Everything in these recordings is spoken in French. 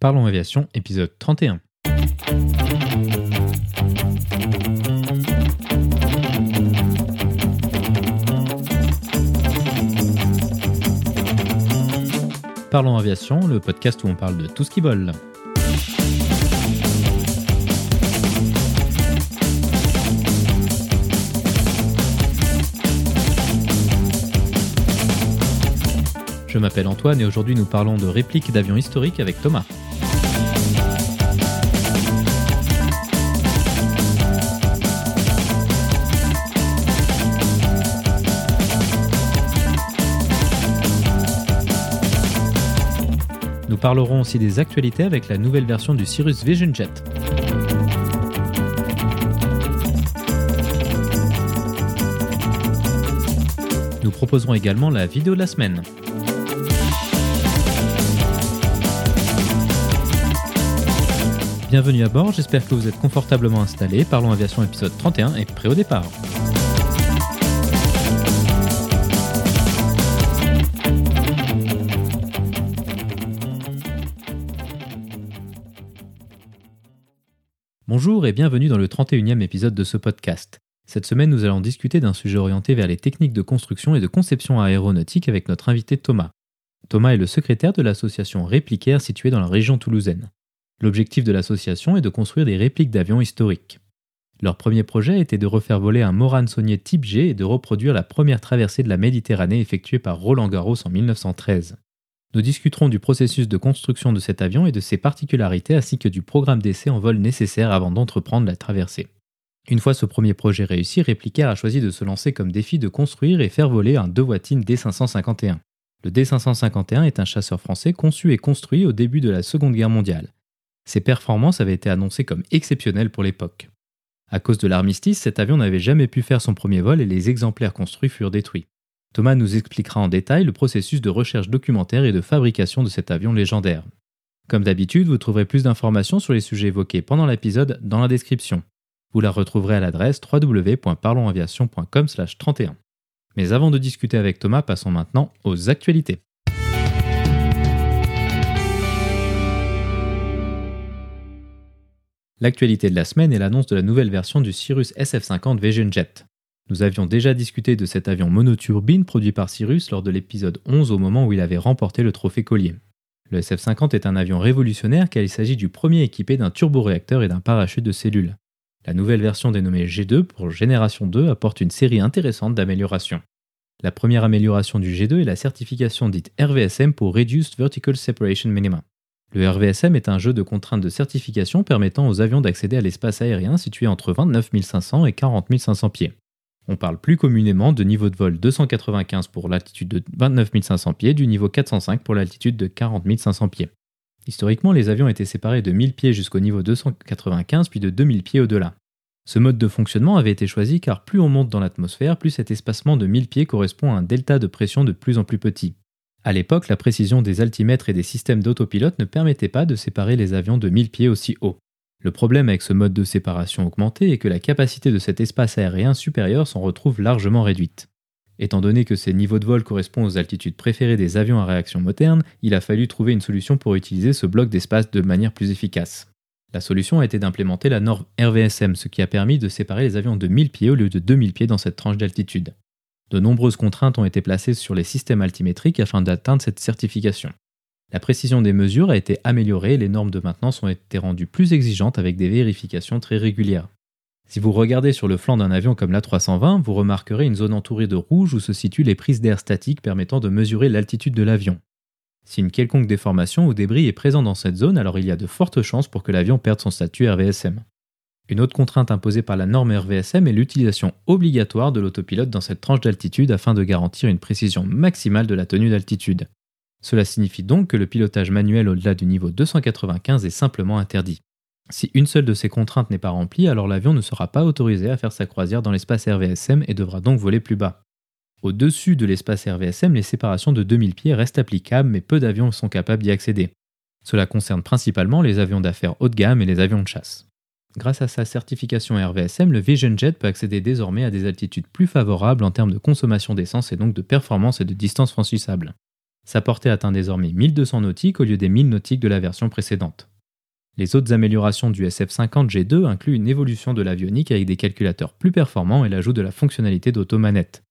Parlons Aviation, épisode 31. Parlons Aviation, le podcast où on parle de tout ce qui vole. Je m'appelle Antoine et aujourd'hui nous parlons de répliques d'avions historiques avec Thomas. Parlerons aussi des actualités avec la nouvelle version du Cirrus Vision Jet. Nous proposerons également la vidéo de la semaine. Bienvenue à bord, j'espère que vous êtes confortablement installés. Parlons Aviation épisode 31 et prêt au départ. Bonjour et bienvenue dans le 31e épisode de ce podcast. Cette semaine, nous allons discuter d'un sujet orienté vers les techniques de construction et de conception aéronautique avec notre invité Thomas. Thomas est le secrétaire de l'association Réplicaire située dans la région toulousaine. L'objectif de l'association est de construire des répliques d'avions historiques. Leur premier projet était de refaire voler un Morane Saunier type G et de reproduire la première traversée de la Méditerranée effectuée par Roland Garros en 1913. Nous discuterons du processus de construction de cet avion et de ses particularités ainsi que du programme d'essai en vol nécessaire avant d'entreprendre la traversée. Une fois ce premier projet réussi, Replicaire a choisi de se lancer comme défi de construire et faire voler un Devoitine D551. Le D551 est un chasseur français conçu et construit au début de la Seconde Guerre mondiale. Ses performances avaient été annoncées comme exceptionnelles pour l'époque. À cause de l'armistice, cet avion n'avait jamais pu faire son premier vol et les exemplaires construits furent détruits. Thomas nous expliquera en détail le processus de recherche documentaire et de fabrication de cet avion légendaire. Comme d'habitude, vous trouverez plus d'informations sur les sujets évoqués pendant l'épisode dans la description. Vous la retrouverez à l'adresse www.parlonsaviation.com/31. Mais avant de discuter avec Thomas, passons maintenant aux actualités. L'actualité de la semaine est l'annonce de la nouvelle version du Cirrus SF-50 Vision Jet. Nous avions déjà discuté de cet avion monoturbine produit par Cirrus lors de l'épisode 11 au moment où il avait remporté le trophée Collier. Le SF-50 est un avion révolutionnaire car il s'agit du premier équipé d'un turboréacteur et d'un parachute de cellules. La nouvelle version dénommée G2 pour Génération 2 apporte une série intéressante d'améliorations. La première amélioration du G2 est la certification dite RVSM pour Reduced Vertical Separation Minima. Le RVSM est un jeu de contraintes de certification permettant aux avions d'accéder à l'espace aérien situé entre 29 500 et 40 500 pieds. On parle plus communément de niveau de vol 295 pour l'altitude de 29 500 pieds, du niveau 405 pour l'altitude de 40 500 pieds. Historiquement, les avions étaient séparés de 1000 pieds jusqu'au niveau 295 puis de 2000 pieds au-delà. Ce mode de fonctionnement avait été choisi car plus on monte dans l'atmosphère, plus cet espacement de 1000 pieds correspond à un delta de pression de plus en plus petit. À l'époque, la précision des altimètres et des systèmes d'autopilote ne permettait pas de séparer les avions de 1000 pieds aussi haut. Le problème avec ce mode de séparation augmenté est que la capacité de cet espace aérien supérieur s'en retrouve largement réduite. Étant donné que ces niveaux de vol correspondent aux altitudes préférées des avions à réaction moderne, il a fallu trouver une solution pour utiliser ce bloc d'espace de manière plus efficace. La solution a été d'implémenter la norme RVSM, ce qui a permis de séparer les avions de 1000 pieds au lieu de 2000 pieds dans cette tranche d'altitude. De nombreuses contraintes ont été placées sur les systèmes altimétriques afin d'atteindre cette certification. La précision des mesures a été améliorée et les normes de maintenance ont été rendues plus exigeantes avec des vérifications très régulières. Si vous regardez sur le flanc d'un avion comme l'A320, vous remarquerez une zone entourée de rouge où se situent les prises d'air statiques permettant de mesurer l'altitude de l'avion. Si une quelconque déformation ou débris est présent dans cette zone, alors il y a de fortes chances pour que l'avion perde son statut RVSM. Une autre contrainte imposée par la norme RVSM est l'utilisation obligatoire de l'autopilote dans cette tranche d'altitude afin de garantir une précision maximale de la tenue d'altitude. Cela signifie donc que le pilotage manuel au-delà du niveau 295 est simplement interdit. Si une seule de ces contraintes n'est pas remplie, alors l'avion ne sera pas autorisé à faire sa croisière dans l'espace RVSM et devra donc voler plus bas. Au-dessus de l'espace RVSM, les séparations de 2000 pieds restent applicables, mais peu d'avions sont capables d'y accéder. Cela concerne principalement les avions d'affaires haut de gamme et les avions de chasse. Grâce à sa certification RVSM, le Vision Jet peut accéder désormais à des altitudes plus favorables en termes de consommation d'essence et donc de performance et de distance franchissable. Sa portée atteint désormais 1200 nautiques au lieu des 1000 nautiques de la version précédente. Les autres améliorations du SF50G2 incluent une évolution de l'avionique avec des calculateurs plus performants et l'ajout de la fonctionnalité d'automanette.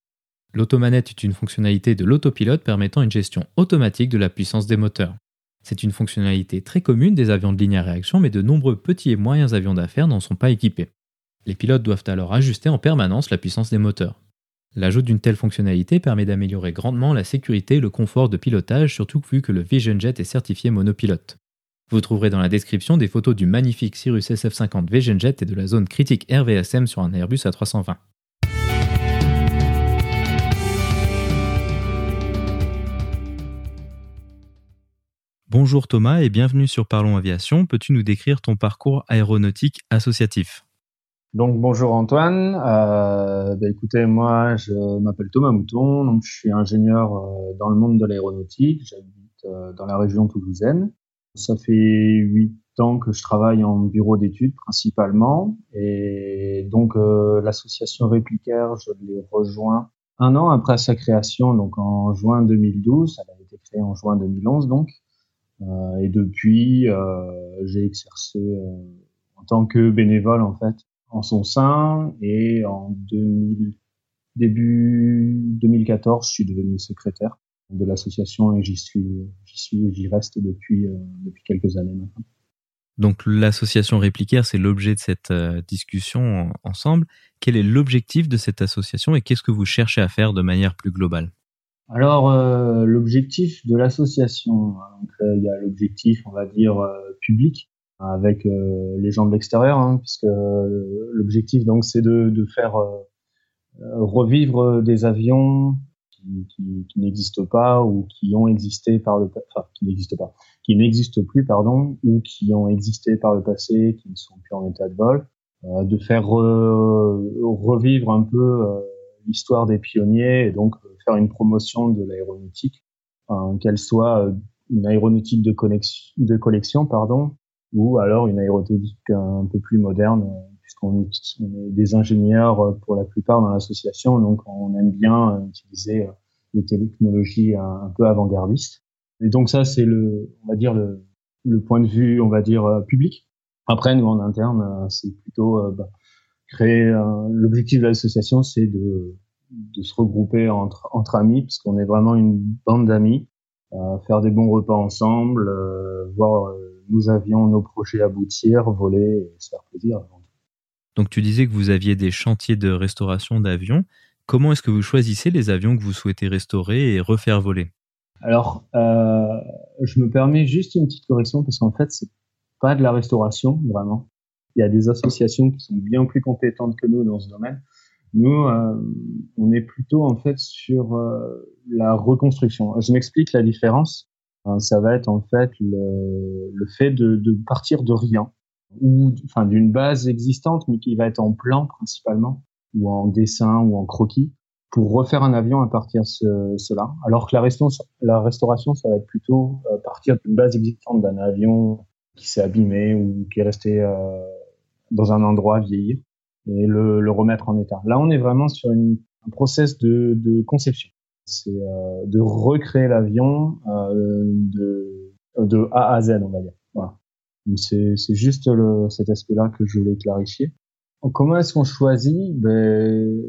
L'automanette est une fonctionnalité de l'autopilote permettant une gestion automatique de la puissance des moteurs. C'est une fonctionnalité très commune des avions de ligne à réaction, mais de nombreux petits et moyens avions d'affaires n'en sont pas équipés. Les pilotes doivent alors ajuster en permanence la puissance des moteurs. L'ajout d'une telle fonctionnalité permet d'améliorer grandement la sécurité et le confort de pilotage, surtout vu que le Vision Jet est certifié monopilote. Vous trouverez dans la description des photos du magnifique Cirrus SF50 Vision Jet et de la zone critique RVSM sur un Airbus A320. Bonjour Thomas et bienvenue sur Parlons Aviation. Peux-tu nous décrire ton parcours aéronautique associatif? Donc bonjour Antoine. Euh, bah, écoutez, moi je m'appelle Thomas Mouton, donc je suis ingénieur euh, dans le monde de l'aéronautique. J'habite euh, dans la région toulousaine. Ça fait huit ans que je travaille en bureau d'études principalement, et donc l'association Réplicaire, je l'ai rejoint un an après sa création, donc en juin 2012. Elle a été créée en juin 2011 donc. et depuis, j'ai exercé en tant que bénévole en fait en son sein et en 2000, début 2014, je suis devenu secrétaire de l'association et j'y suis, j'y suis, j'y reste depuis euh, depuis quelques années maintenant. Donc l'association réplicaire, c'est l'objet de cette euh, discussion ensemble. Quel est l'objectif de cette association et qu'est-ce que vous cherchez à faire de manière plus globale? Alors euh, l'objectif de l'association, hein, il y a l'objectif, on va dire public, avec euh, les gens de l'extérieur, hein, puisque euh, l'objectif donc c'est de, de, faire euh, revivre des avions qui, qui, qui n'existent pas ou qui ont existé par le enfin qui n'existent pas, qui n'existent plus pardon, ou qui ont existé par le passé, qui ne sont plus en état de vol, de faire revivre un peu l'histoire des pionniers et donc faire une promotion de l'aéronautique, qu'elle soit une aéronautique de, connexion, de collection pardon, ou alors une aéronautique un peu plus moderne, puisqu'on est, des ingénieurs euh, pour la plupart dans l'association, donc on aime bien euh, utiliser euh, des technologies un, peu avant-gardistes. Et donc ça, c'est le, on va dire le, le, point de vue, on va dire public. Après, nous en interne, c'est plutôt bah, créer. L'objectif de l'association, c'est de, de se regrouper entre, entre amis, puisqu'on est vraiment une bande d'amis, faire des bons repas ensemble, voir nous avions nos projets aboutir, voler et se faire plaisir. Donc tu disais que vous aviez des chantiers de restauration d'avions. Comment est-ce que vous choisissez les avions que vous souhaitez restaurer et refaire voler? Alors, euh, je me permets juste une petite correction parce qu'en fait, c'est pas de la restauration vraiment. Il y a des associations qui sont bien plus compétentes que nous dans ce domaine. Nous, euh, on est plutôt en fait sur euh, la reconstruction. Je m'explique la différence. Ça va être en fait le, fait de, partir de rien. Ou enfin d'une base existante mais qui va être en plan principalement. Ou en dessin ou en croquis. Pour refaire un avion à partir de cela. Alors que la, restauration, la restauration ça va être plutôt euh, partir d'une base existante d'un avion qui s'est abîmé ou qui est resté euh, dans un endroit vieillir. Et le, remettre en état. Là on est vraiment sur un process de conception c'est euh, de recréer l'avion euh, de, de A à Z, on va dire. Voilà. C'est, juste cet aspect-là que je voulais clarifier. Comment est-ce qu'on choisit? Ben,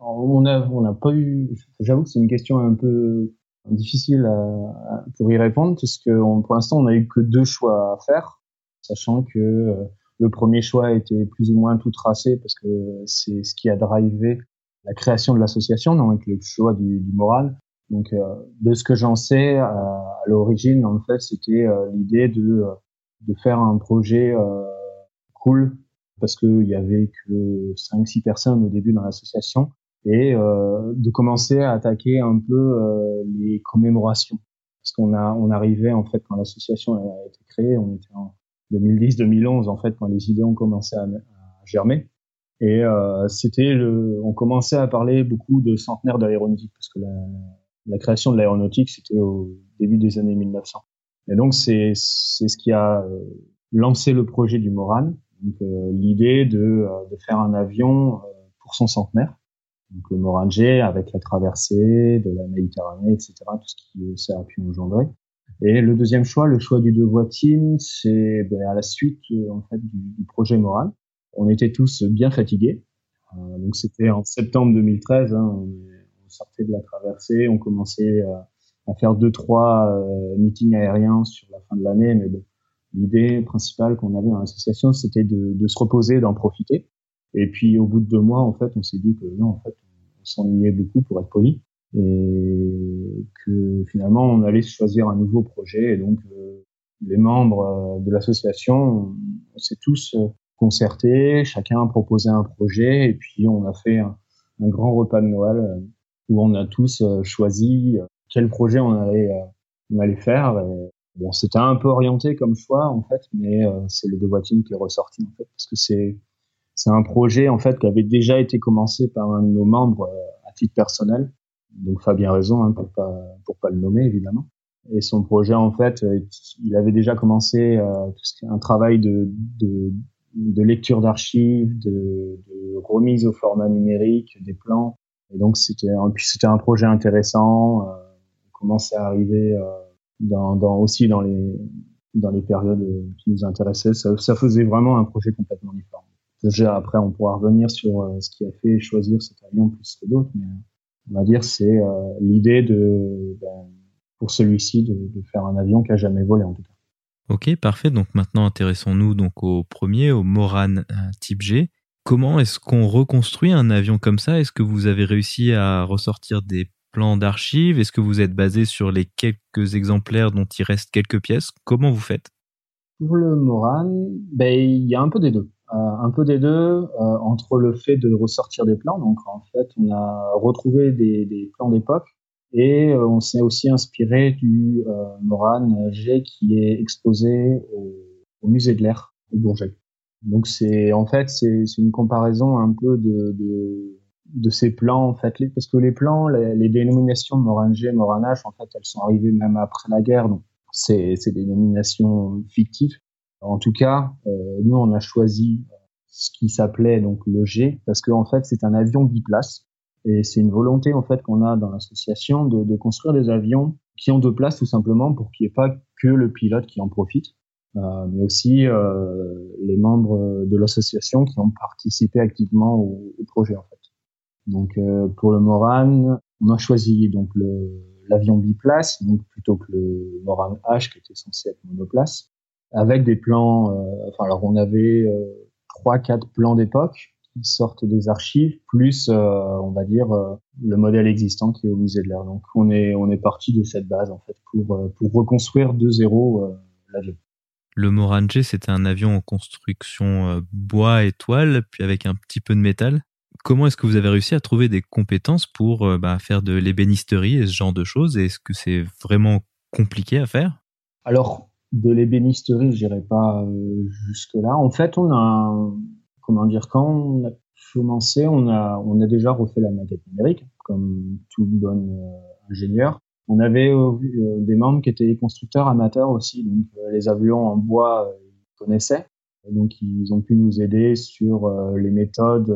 on a, on n'a pas eu. J'avoue que c'est une question un peu difficile pour y répondre puisque pour l'instant on n'a eu que deux choix à faire, sachant que euh, le premier choix était plus ou moins tout tracé parce que c'est ce qui a drivé la création de l'association, donc le choix du, du moral. Donc, euh, de ce que j'en sais, euh, à l'origine, en fait, c'était euh, l'idée de, de faire un projet cool, parce qu'il y avait que 5-6 personnes au début dans l'association, et de commencer à attaquer un peu les commémorations. Parce qu'on a, on arrivait, en fait, quand l'association a été créée, on était en 2010-2011, en fait, quand les idées ont commencé à, à germer. Et euh, c'était on commençait à parler beaucoup de centenaire de l'aéronautique parce que la, la création de l'aéronautique c'était au début des années 1900. Et donc c'est c'est ce qui a euh, lancé le projet du Moran, donc euh, l'idée de, euh, de faire un avion pour son centenaire. Donc le Morangé avec la traversée de la Méditerranée, etc., tout ce qui ça a pu engendrer. Et le deuxième choix, le choix du Devoitine, c'est ben, à la suite en fait du, du, projet Moran. On était tous bien fatigués. Euh, donc c'était en septembre 2013. Hein, on, on, sortait de la traversée, on commençait à faire deux trois euh, meetings aériens sur la fin de l'année, mais l'idée principale qu'on avait dans l'association, c'était de, se reposer, d'en profiter. Et puis au bout de deux mois, en fait, on s'est dit que non, en fait, on s'ennuyait beaucoup pour être poli et que finalement on allait choisir un nouveau projet. Et donc euh, les membres euh, de l'association, on s'est tous euh, concertés, chacun a proposé un projet et puis on a fait un, grand repas de Noël où on a tous choisi quel projet on allait on allait faire. Bon, c'était un peu orienté comme choix en fait, mais c'est le Devoitine qui est ressorti en fait parce que c'est c'est un projet en fait qui avait déjà été commencé par un de nos membres à titre personnel donc Fabien raison hein, pour pas pour pas le nommer évidemment. Et son projet en fait, euh, il avait déjà commencé euh, un travail de, de, de lecture d'archives, de, de, remise au format numérique des plans. Et donc c'était puis c'était un projet intéressant. Euh, on commençait à arriver euh, dans, dans, aussi dans les dans les périodes qui nous intéressaient. Ça, ça faisait vraiment un projet complètement différent. Déjà après on pourra revenir sur euh, ce qui a fait choisir cet avion plus que d'autres, mais on va dire, c'est euh, l'idée de, ben, pour celui-ci, de, de, faire un avion qui a jamais volé en tout cas. Ok, parfait. Donc maintenant, intéressons-nous donc au premier, au Moran euh, Type G. Comment est-ce qu'on reconstruit un avion comme ça? Est-ce que vous avez réussi à ressortir des plans d'archives? Est-ce que vous êtes basé sur les quelques exemplaires dont il reste quelques pièces? Comment vous faites? Pour le Moran, ben, il y a un peu des deux. Euh, un peu des deux euh, entre le fait de ressortir des plans. Donc en fait, on a retrouvé des, des plans d'époque et euh, on s'est aussi inspiré du Moran G qui est exposé au, musée de l'air au Bourget. Donc c'est en fait c'est une comparaison un peu de, de, de ces plans en fait. Parce que les plans les, les dénominations Moran G Moran H en fait elles sont arrivées même après la guerre. Donc c'est des dénominations fictives. En tout cas, euh, nous on a choisi ce qui s'appelait donc le G parce qu'en en fait c'est un avion biplace et c'est une volonté en fait qu'on a dans l'association de, construire des avions qui ont deux places tout simplement pour qu'il n'y ait pas que le pilote qui en profite, euh, mais aussi euh, les membres de l'association qui ont participé activement au, projet en fait. Donc euh, pour le Moran, on a choisi donc l'avion biplace donc plutôt que le Moran H qui était censé être monoplace avec des plans. Enfin, alors on avait trois, quatre plans d'époque qui sortent des archives, plus, euh, on va dire, le modèle existant qui est au musée de l'air. Donc on est on est parti de cette base en fait pour pour reconstruire de zéro l'avion. Le Moranje, c'était un avion en construction bois et toile, puis avec un petit peu de métal. Comment est-ce que vous avez réussi à trouver des compétences pour bah, faire de l'ébénisterie et ce genre de choses? Est-ce que c'est vraiment compliqué à faire? Alors, de l'ébénisterie, je dirais pas euh, jusque là. En fait, on a, comment dire, quand on a commencé, on a, déjà refait la maquette numérique, comme tout bon euh, ingénieur. On avait euh, des membres qui étaient constructeurs amateurs aussi, donc les avions en bois, ils connaissaient, donc ils ont pu nous aider sur les méthodes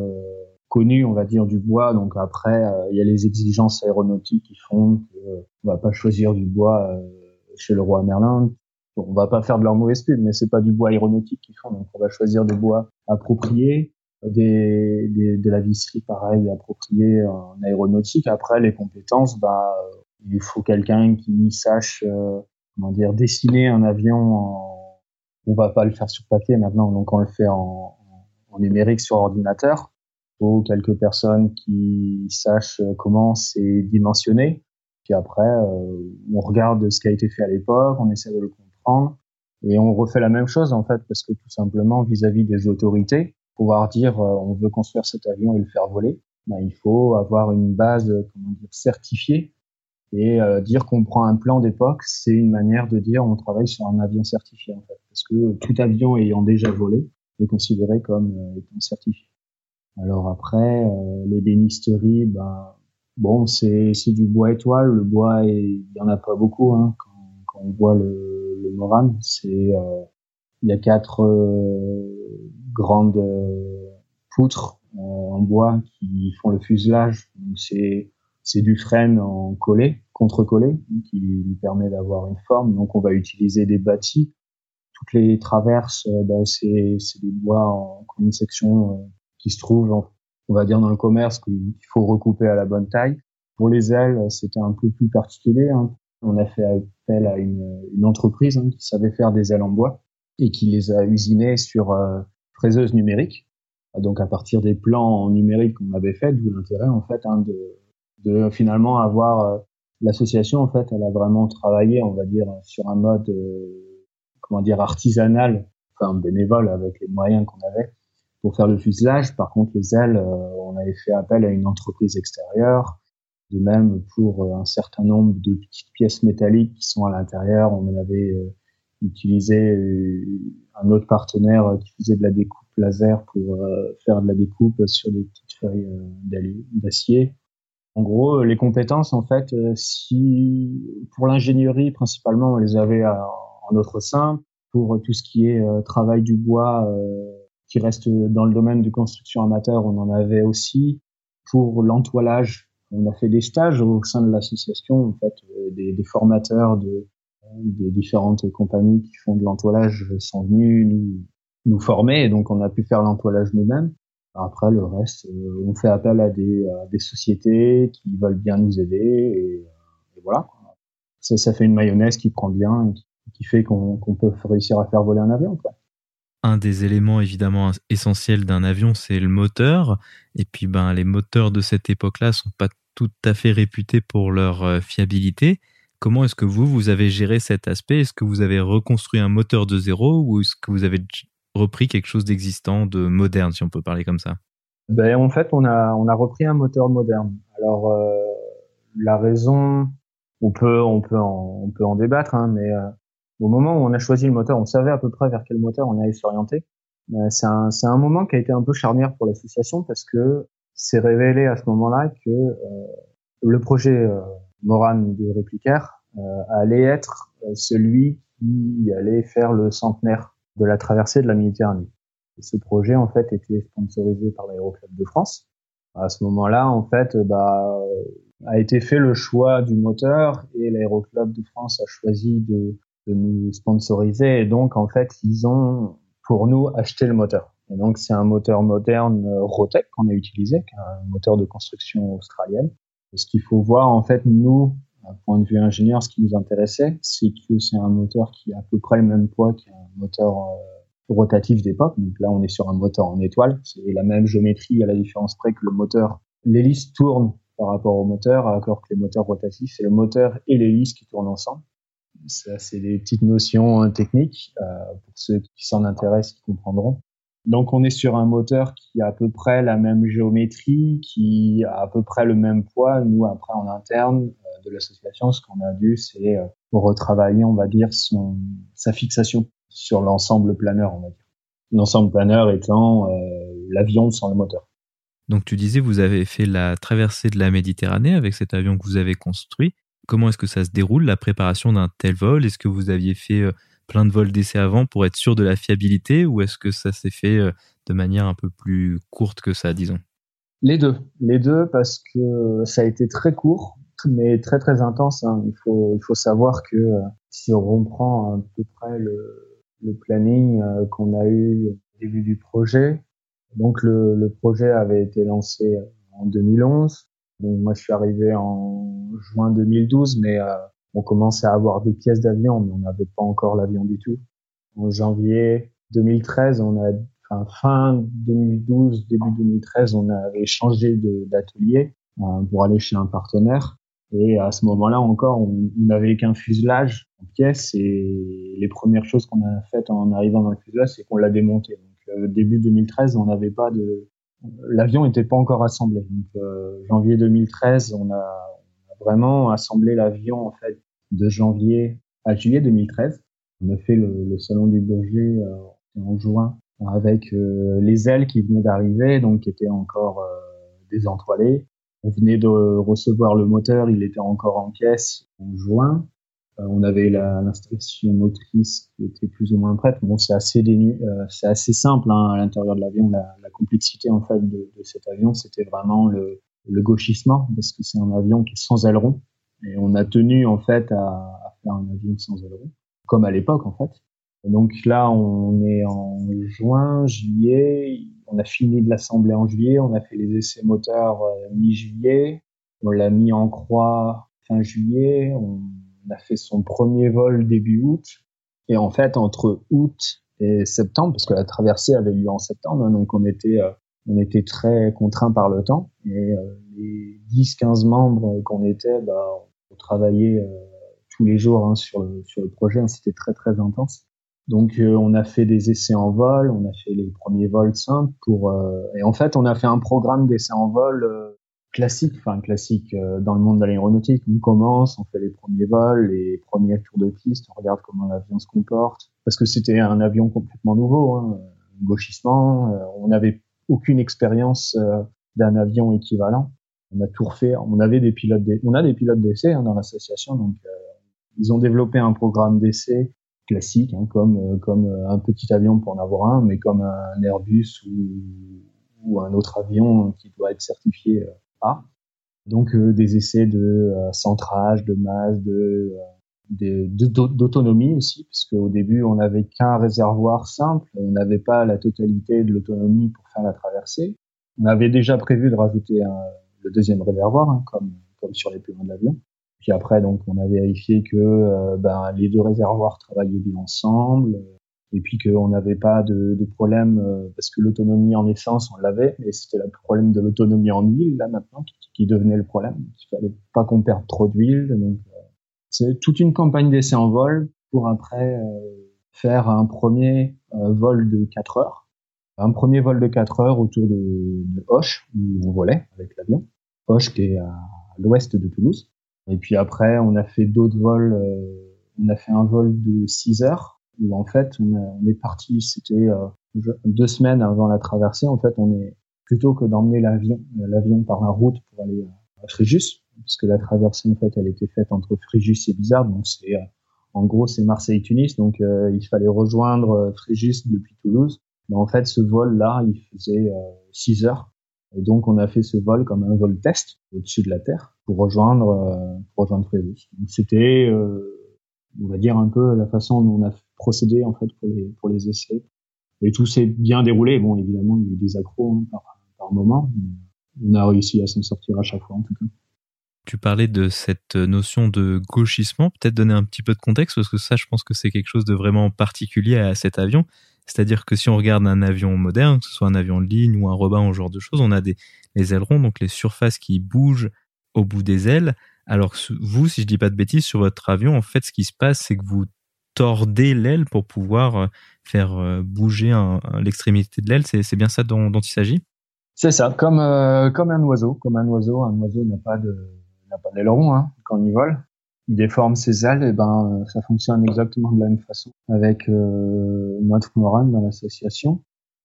connues, on va dire, du bois. Donc après, il y a les exigences aéronautiques qui font qu'on va pas choisir du bois chez le roi Merlin on va pas faire de leur mauvaise pub, mais c'est pas du bois aéronautique qu'ils font, donc on va choisir des bois appropriés, des, des, de la visserie pareil appropriée en aéronautique. Après les compétences, bah il faut quelqu'un qui sache euh, comment dire dessiner un avion. En... On va pas le faire sur papier maintenant, donc on le fait en, en numérique sur ordinateur. Il faut quelques personnes qui sachent comment c'est dimensionné. Puis après, euh, on regarde ce qui a été fait à l'époque, on essaie de le Et on refait la même chose en fait, parce que tout simplement vis-à-vis des autorités, pouvoir dire euh, on veut construire cet avion et le faire voler, ben, il faut avoir une base comment dire certifiée. Et euh, dire qu'on prend un plan d'époque, c'est une manière de dire on travaille sur un avion certifié en fait, parce que tout avion ayant déjà volé est considéré comme euh, étant certifié. Alors après euh, les bénisteries, ben bon c'est du bois étoile, le bois il y en a pas beaucoup hein, quand on voit le C'est euh, il y a quatre euh, grandes euh, poutres en bois qui font le fuselage. C'est c'est du frêne en collé, contre-collé, qui lui permet d'avoir une forme. Donc on va utiliser des bâtis. Toutes les traverses, bah, c'est des bois en, une section qui se trouve, on va dire, dans le commerce qu'il faut recouper à la bonne taille. Pour les ailes, c'était un peu plus particulier. Hein. On a fait appel à une, une entreprise hein, qui savait faire des ailes en bois et qui les a usinées sur euh, fraiseuse numérique. Donc à partir des plans numériques qu'on avait fait, d'où l'intérêt en fait hein, de, de finalement avoir euh, l'association en fait, elle a vraiment travaillé, on va dire, sur un mode euh, comment dire artisanal, enfin bénévole avec les moyens qu'on avait pour faire le fuselage. Par contre, les ailes, euh, on avait fait appel à une entreprise extérieure. De même, pour euh, un certain nombre de petites pièces métalliques qui sont à l'intérieur, on avait euh, utilisé un autre partenaire qui faisait de la découpe laser pour faire de la découpe sur des petites feuilles d'acier. En gros, les compétences, en fait, si pour l'ingénierie principalement, on les avait en notre sein. Pour tout ce qui est travail du bois, qui reste dans le domaine de construction amateur, on en avait aussi. Pour l'entoilage, on a fait des stages au sein de l'association, en fait, euh, des, formateurs de des différentes compagnies qui font de l'entoilage sont venus nous, nous former, et donc on a pu faire l'entoilage nous-mêmes. Après, le reste, euh, on fait appel à des, à des sociétés qui veulent bien nous aider, et, et voilà. Ça, ça fait une mayonnaise qui prend bien, et qui, fait qu'on peut réussir à faire voler un avion. Un des éléments évidemment essentiels d'un avion, c'est le moteur. Et puis, ben, les moteurs de cette époque-là sont pas tout à fait réputés pour leur euh, fiabilité. Comment est-ce que vous, vous avez géré cet aspect? Est-ce que vous avez reconstruit un moteur de zéro ou est-ce que vous avez repris quelque chose d'existant, de moderne, si on peut parler comme ça? Ben, En fait, on a, on a repris un moteur moderne. Alors, euh, la raison, on peut, on peut, en, on peut en débattre, hein, mais euh, au moment où on a choisi le moteur, on savait à peu près vers quel moteur on allait s'orienter. C'est un, un, moment qui a été un peu charnière pour l'association parce que c'est révélé à ce moment-là que euh, le projet euh, Moran de Réplicaire euh, allait être euh, celui qui allait faire le centenaire de la traversée de la Méditerranée. Ce projet, en fait, était sponsorisé par l'Aéroclub de France. À ce moment-là, en fait, bah, a été fait le choix du moteur et l'Aéroclub de France a choisi de de nous sponsoriser. Et donc, en fait, ils ont, pour nous, acheté le moteur. Donc, c'est un moteur moderne euh, Rotec qu'on a utilisé, un moteur de construction australienne. Ce qu'il faut voir, en fait, nous, d'un point de vue ingénieur, ce qui nous intéressait, c'est que c'est un moteur qui a à peu près le même poids qu'un moteur euh, rotatif d'époque. Donc là, on est sur un moteur en étoile. C'est la même géométrie à la différence près que le moteur. L'hélice tourne par rapport au moteur, alors que les moteurs rotatifs, c'est le moteur et l'hélice qui tournent ensemble c'est des petites notions hein, techniques euh, pour ceux qui s'en intéressent, qui comprendront. Donc on est sur un moteur qui a à peu près la même géométrie, qui a à peu près le même poids. Nous après en interne euh, de l'association, ce qu'on a dû c'est euh, retravailler, on va dire, sa fixation sur l'ensemble planeur, on va dire. L'ensemble planeur étant euh, l'avion sans le moteur. Donc tu disais, vous avez fait la traversée de la Méditerranée avec cet avion que vous avez construit. Comment est-ce que ça se déroule, la préparation d'un tel vol? Est-ce que vous aviez fait plein de vols d'essai avant pour être sûr de la fiabilité ou est-ce que ça s'est fait euh, de manière un peu plus courte que ça, disons? Les deux. Les deux parce que ça a été très court, mais très très intense. Hein. Il, faut, il faut savoir que euh, si on reprend à peu près le, planning qu'on a eu au début du projet, donc le, projet avait été lancé en 2011. Donc moi, je suis arrivé en juin 2012, mais euh, on commençait à avoir des pièces d'avion, mais on n'avait pas encore l'avion du tout. En janvier 2013, on a, enfin, fin 2012, début 2013, on avait changé d'atelier euh, pour aller chez un partenaire. Et à ce moment-là encore, on n'avait qu'un fuselage en pièces. Et les premières choses qu'on a faites en arrivant dans le fuselage, c'est qu'on l'a démonté. Donc, euh, début 2013, on n'avait pas de, l'avion n'était pas encore assemblé. Donc, euh, janvier 2013, on a, on a vraiment assemblé l'avion en fait de janvier à juillet 2013. On a fait le, salon du Bourget euh, en juin avec euh, les ailes qui venaient d'arriver, donc qui étaient encore euh, désentoilées. On venait de recevoir le moteur, il était encore en pièces en juin. on avait l'installation motrice qui était plus ou moins prête. Bon, c'est assez c'est assez simple hein, à l'intérieur de l'avion. La, la, complexité en fait de, de cet avion, c'était vraiment le, le gauchissement parce que c'est un avion qui est sans aileron et on a tenu en fait à, faire un avion sans aileron comme à l'époque en fait. Donc là, on est en juin, juillet. On a fini de l'assembler en juillet. On a fait les essais moteurs euh, mi-juillet. On l'a mis en croix fin juillet. On a fait son premier vol début août. Et en fait, entre août et septembre, parce que la traversée avait lieu en septembre, hein, donc on était euh, on était très contraint par le temps. Et euh, les 10-15 membres qu'on était, bah, on travaillait euh, tous les jours hein, sur, le, sur le projet. Hein, C'était très très intense. Donc euh, on a fait des essais en vol, on a fait les premiers vols simples pour et en fait on a fait un programme d'essais en vol classique, enfin classique dans le monde de l'aéronautique. On commence, on fait les premiers vols, les premiers tours de piste, on regarde comment l'avion se comporte parce que c'était un avion complètement nouveau, hein, gauchissement. on avait aucune expérience euh, d'un avion équivalent. On a tout refait. On avait des pilotes, on a des pilotes d'essai hein, dans l'association, donc euh, ils ont développé un programme d'essai classique, hein, comme euh, comme un petit avion pour en avoir un, mais comme un Airbus ou, ou un autre avion qui doit être certifié A. Donc des essais de centrage, de masse, de d'autonomie aussi, parce qu'au début, on n'avait qu'un réservoir simple, on n'avait pas la totalité de l'autonomie pour faire la traversée. On avait déjà prévu de rajouter le deuxième réservoir, hein, comme, comme sur les plans d'avion. Puis après, donc, on a vérifié que euh, ben, les deux réservoirs travaillaient bien ensemble, et puis qu'on n'avait pas de, de problème, euh, parce que l'autonomie en essence, on l'avait, mais c'était le problème de l'autonomie en huile, là, maintenant, qui, qui devenait le problème. Il fallait pas qu'on perde trop d'huile, c'est toute une campagne d'essai en vol pour après euh, faire un premier euh, vol de 4 heures. Un premier vol de 4 heures autour de, de Hoche, où on volait avec l'avion. Hoche qui est à l'ouest de Toulouse. Et puis après, on a fait d'autres vols. Euh, on a fait un vol de 6 heures où en fait, on, on est parti, c'était deux semaines avant la traversée. En fait, on est plutôt que d'emmener l'avion, l'avion par la route pour aller Fréjus, parce que la traversée en fait elle était faite entre Fréjus et Bizarre donc c'est euh, en gros c'est Marseille-Tunis donc euh, il fallait rejoindre euh, Fréjus depuis Toulouse. Mais en fait ce vol là il faisait 6 heures. Et donc on a fait ce vol comme un vol test au-dessus de la terre pour rejoindre pour rejoindre Fréjus c'était on va dire un peu la façon dont on a procédé en fait pour les pour les essais. Et tout s'est bien déroulé. Bon évidemment il y a eu des accros hein, par, par moment on a réussi à s'en sortir à chaque fois en tout cas tu parlais de cette notion de gauchissement, peut-être donner un petit peu de contexte, parce que ça, je pense que c'est quelque chose de vraiment particulier à cet avion. C'est-à-dire que si on regarde un avion moderne, que ce soit un avion de ligne ou un Robin ou ce genre de choses, on a des les ailerons, donc les surfaces qui bougent au bout des ailes. Alors vous, si je dis pas de bêtises, sur votre avion, en fait, ce qui se passe, c'est que vous tordez l'aile pour pouvoir euh, faire euh, bouger l'extrémité de l'aile. C'est bien ça dont, il s'agit? C'est ça, comme, euh, comme un oiseau. Comme un oiseau, un oiseau n'a pas de n'a pas d'aileron hein, quand il vole. Il déforme ses ailes, et ben ça fonctionne exactement de la même façon avec euh, notre Moran dans l'association.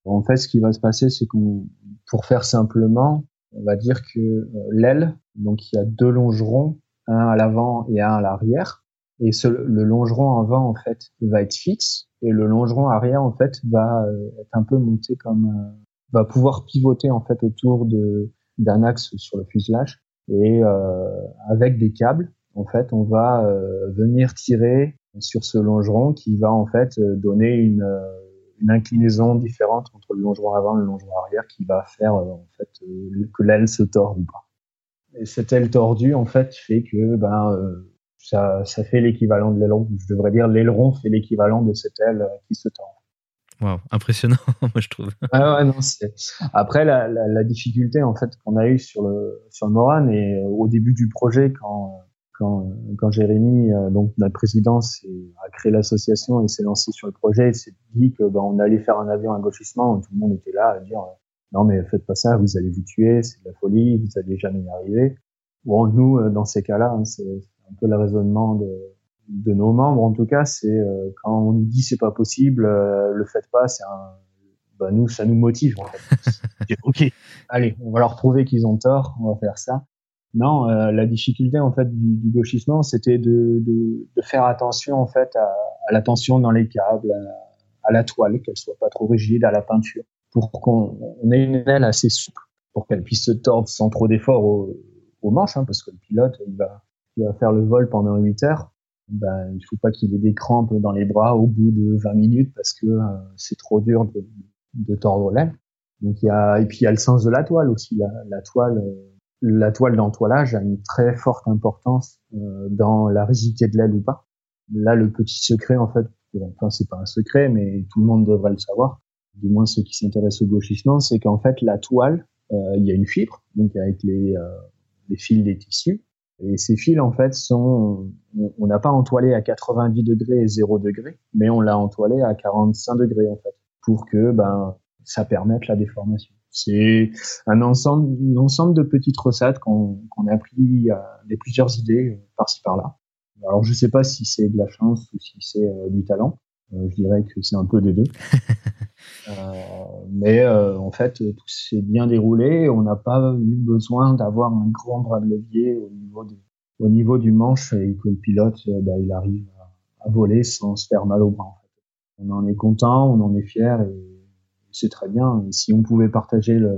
En fait, ce qui va se passer, c'est qu'on, pour faire simplement, on va dire que euh, l'aile, donc il y a deux longerons, un à l'avant et un à l'arrière. Et ce, le longeron avant, en fait, va être fixe, et le longeron arrière, en fait, va euh, être un peu monté comme, euh, va pouvoir pivoter en fait autour de d'un axe sur le fuselage et euh, avec des câbles, en fait, on va euh, venir tirer sur ce longeron qui va en fait euh, donner une, une inclinaison différente entre le longeron avant et le longeron arrière qui va faire en fait que l'aile se tord ou pas. Et cette aile tordue en fait fait que ben ça, ça fait l'équivalent de l'aileron. Je devrais dire l'aileron fait l'équivalent de cette aile qui se tord. Wow, impressionnant, moi je trouve. Ah ouais, non, Après, la, la, la, difficulté en fait qu'on a eu sur le sur le Moran et euh, au début du projet, quand quand, quand Jérémy, euh, donc notre président, a créé l'association et s'est lancé sur le projet, il s'est dit que ben, on allait faire un avion à gauchissement. Tout le monde était là à dire non mais faites pas ça, vous allez vous tuer, c'est de la folie, vous allez jamais y arriver. Bon, nous, euh, dans ces cas-là, hein, c'est un peu le raisonnement de de nos membres en tout cas, c'est euh, quand on nous dit c'est pas possible, euh, le faites pas, c'est un bah nous ça nous motive en fait. ok, allez, on va leur prouver qu'ils ont tort, on va faire ça. Non, la difficulté en fait du, du gauchissement, c'était de, de, de, faire attention en fait à, à la tension dans les câbles, à, à la toile, qu'elle soit pas trop rigide, à la peinture, pour qu'on ait une aile assez souple, pour qu'elle puisse se tordre sans trop d'effort au, au manche, hein, parce que le pilote il va, il va faire le vol pendant 8 heures ben, il faut pas qu'il ait des crampes dans les bras au bout de 20 minutes parce que euh, c'est trop dur de, de tordre l'aile. Donc il y a et puis il y a le sens de la toile aussi. La, la toile, euh, la toile d'entoilage a une très forte importance euh, dans la rigidité de l'aile ou pas. Là, le petit secret en fait, enfin c'est pas un secret, mais tout le monde devrait le savoir, du moins ceux qui s'intéressent au gauchissement, c'est qu'en fait la toile, il y a une fibre, donc avec les les fils des tissus, et ces fils, en fait, sont, on n'a pas entoilé à 90 degrés et 0 degrés, mais on l'a entoilé à 45 degrés, en fait, pour que, ben, ça permette la déformation. C'est un ensemble, un ensemble de petites recettes qu'on a appris à des plusieurs idées euh, par-ci par-là. Alors, je sais pas si c'est de la chance ou si c'est euh, du talent. Euh, je dirais que c'est un peu des deux. euh, mais euh, en fait, tout s'est bien déroulé. On n'a pas eu besoin d'avoir un grand bras de levier au niveau, de, au niveau du manche et que le pilote, bah, il arrive à, à, voler sans se faire mal au bras. En fait. On en est content, on en est fier et c'est très bien. Et si on pouvait partager le,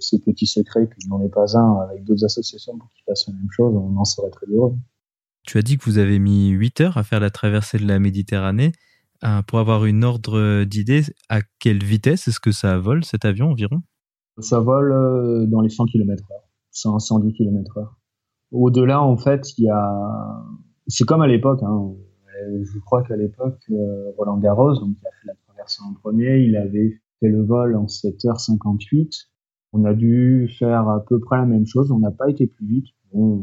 ce petit secret, puis n'en est pas un, avec d'autres associations pour qu'ils fassent la même chose, on en serait très heureux. Tu as dit que vous avez mis 8 heures à faire la traversée de la Méditerranée. Euh, pour avoir une ordre d'idée, à quelle vitesse est-ce que ça vole cet avion environ? Ça vole euh, dans les 100 km heure, 100, 110 km heure. Au-delà, en fait, il y a, c'est comme à l'époque, hein. Je crois qu'à l'époque, euh, Roland Garros, donc il a fait la traversée en premier, il avait fait le vol en 7h58. On a dû faire à peu près la même chose. On n'a pas été plus vite. On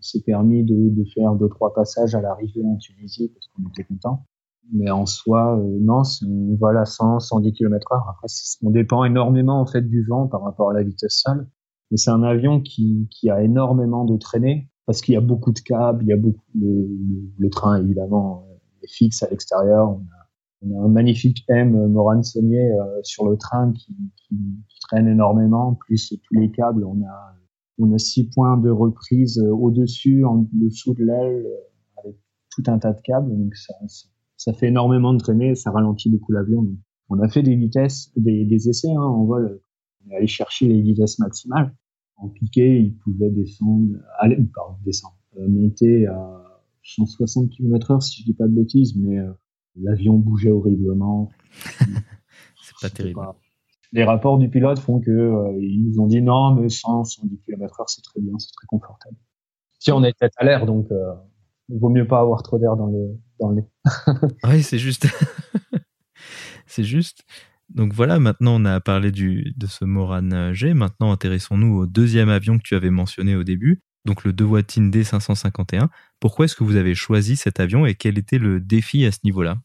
s'est permis de, de faire deux trois passages à l'arrivée en Tunisie parce qu'on était content mais en soi, euh, non, on vole à 100, 110 km heure. Après, on dépend énormément en fait du vent par rapport à la vitesse seule. Mais c'est un avion qui, qui a énormément de traînées parce qu'il y a beaucoup de câbles, il y a beaucoup le, le, le train évidemment est fixe à l'extérieur. On a, on a, un magnifique M Moran Saunier euh, sur le train qui, qui, qui, traîne énormément, plus tous les câbles. On a on a six points de reprise euh, au-dessus, en dessous de l'aile, euh, avec tout un tas de câbles. Donc ça, ça ça fait énormément de traîner, ça ralentit beaucoup l'avion. On a fait des vitesses, des, des essais hein, en vol. On est allé chercher les vitesses maximales. En piqué, il pouvait descendre, aller, pardon, descendre, euh, monter à 160 km heure, si je dis pas de bêtises, mais euh, l'avion bougeait horriblement. c'est pas terrible. Pas... Les rapports du pilote font que euh, ils nous ont dit non, mais 100, 110 km heure, c'est très bien, c'est très confortable. Si on est tête à l'air, donc il vaut mieux pas avoir trop d'air dans le, dans le nez. oui, c'est juste. c'est juste. Donc voilà, maintenant on a parlé du, de ce Moran G. Maintenant, intéressons-nous au deuxième avion que tu avais mentionné au début, donc le Dewatin D551. Pourquoi est-ce que vous avez choisi cet avion et quel était le défi à ce niveau-là?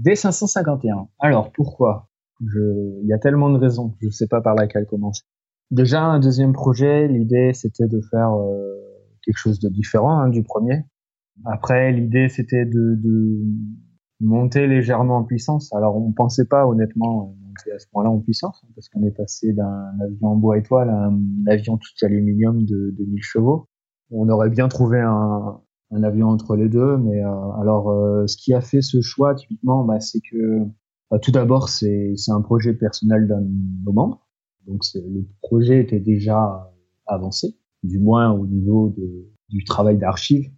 D551. Alors pourquoi? Je... Il y a tellement de raisons, je ne sais pas par laquelle commencer. Déjà, un deuxième projet, l'idée c'était de faire euh, quelque chose de différent hein, du premier. Après, l'idée, c'était de, de, monter légèrement en puissance. Alors, on pensait pas, honnêtement, monter à ce point-là en puissance, hein, parce qu'on est passé d'un avion en bois étoile à un avion tout aluminium de, de 1000 chevaux. On aurait bien trouvé un, avion entre les deux, mais euh, alors, euh, ce qui a fait ce choix, typiquement, bah, c'est que bah, tout d'abord, c'est un projet personnel d'un membres. Donc, le projet était déjà avancé, du moins au niveau de, du travail d'archives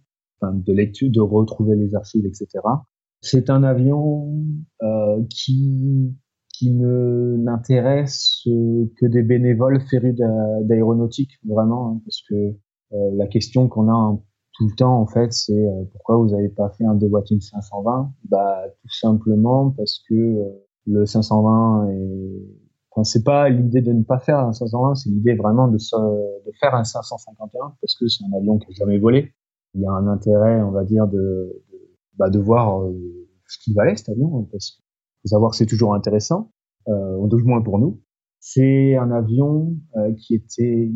de lecture, de retrouver les archives, etc. C'est un avion euh, qui qui ne n'intéresse que des bénévoles férus d'aéronautique vraiment hein, parce que euh, la question qu'on a tout le temps en fait c'est euh, pourquoi vous n'avez pas fait un De Wattin 520 bah tout simplement parce que le 520 est enfin c'est pas l'idée de ne pas faire un 520 c'est l'idée vraiment de de faire un 551 parce que c'est un avion qui n'a jamais volé il y a un intérêt, on va dire, de, de, bah, de voir euh, ce qu'il valait cet avion, hein, parce que faut savoir que c'est toujours intéressant, euh, du moins pour nous. C'est un avion euh, qui était,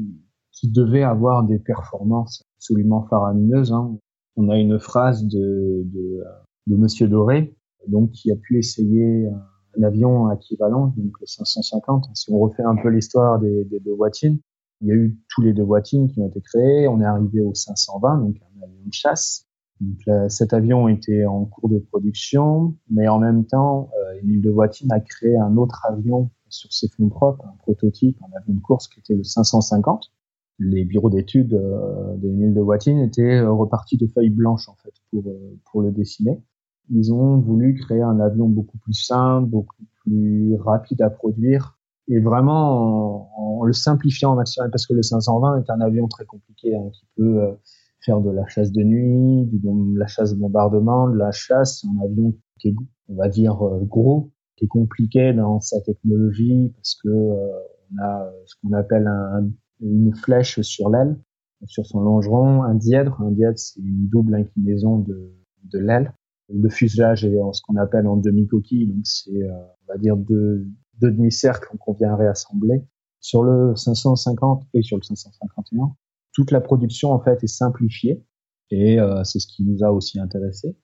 qui devait avoir des performances absolument faramineuses. Hein. On a une phrase de, de, de Monsieur Doré, donc qui a pu essayer un, avion équivalent, donc le 550. Si on refait un peu l'histoire des, des deux Wattin, Il y a eu tous les deux boîtines qui ont été créées. On est arrivé au 520, donc un avion de chasse. Donc, cet avion était en cours de production, mais en même temps, euh, Émile de Voitine a créé un autre avion sur ses fonds propres, un prototype, un avion de course qui était le 550. Les bureaux d'études euh, d'Émile de Voitine étaient euh, repartis de feuilles blanches en fait pour euh, pour le dessiner. Ils ont voulu créer un avion beaucoup plus simple, beaucoup plus rapide à produire et vraiment en, le simplifiant en maximum parce que le 520 est un avion très compliqué hein, qui peut euh, faire de la chasse de nuit, de la chasse de bombardement, de la chasse. C'est un avion qui est, on va dire, euh, gros, qui est compliqué dans sa technologie parce que euh, on a ce qu'on appelle un, une flèche sur l'aile, sur son longeron, un dièdre. Un dièdre, c'est une double inclinaison de, de l'aile. Le fuselage est ce qu'on appelle en demi-coquille, donc c'est, on va dire, deux, deux demi-cercles qu'on vient réassembler. Sur le 550 et sur le 551, toute la production en fait est simplifiée et euh, c'est ce qui nous a aussi intéressé.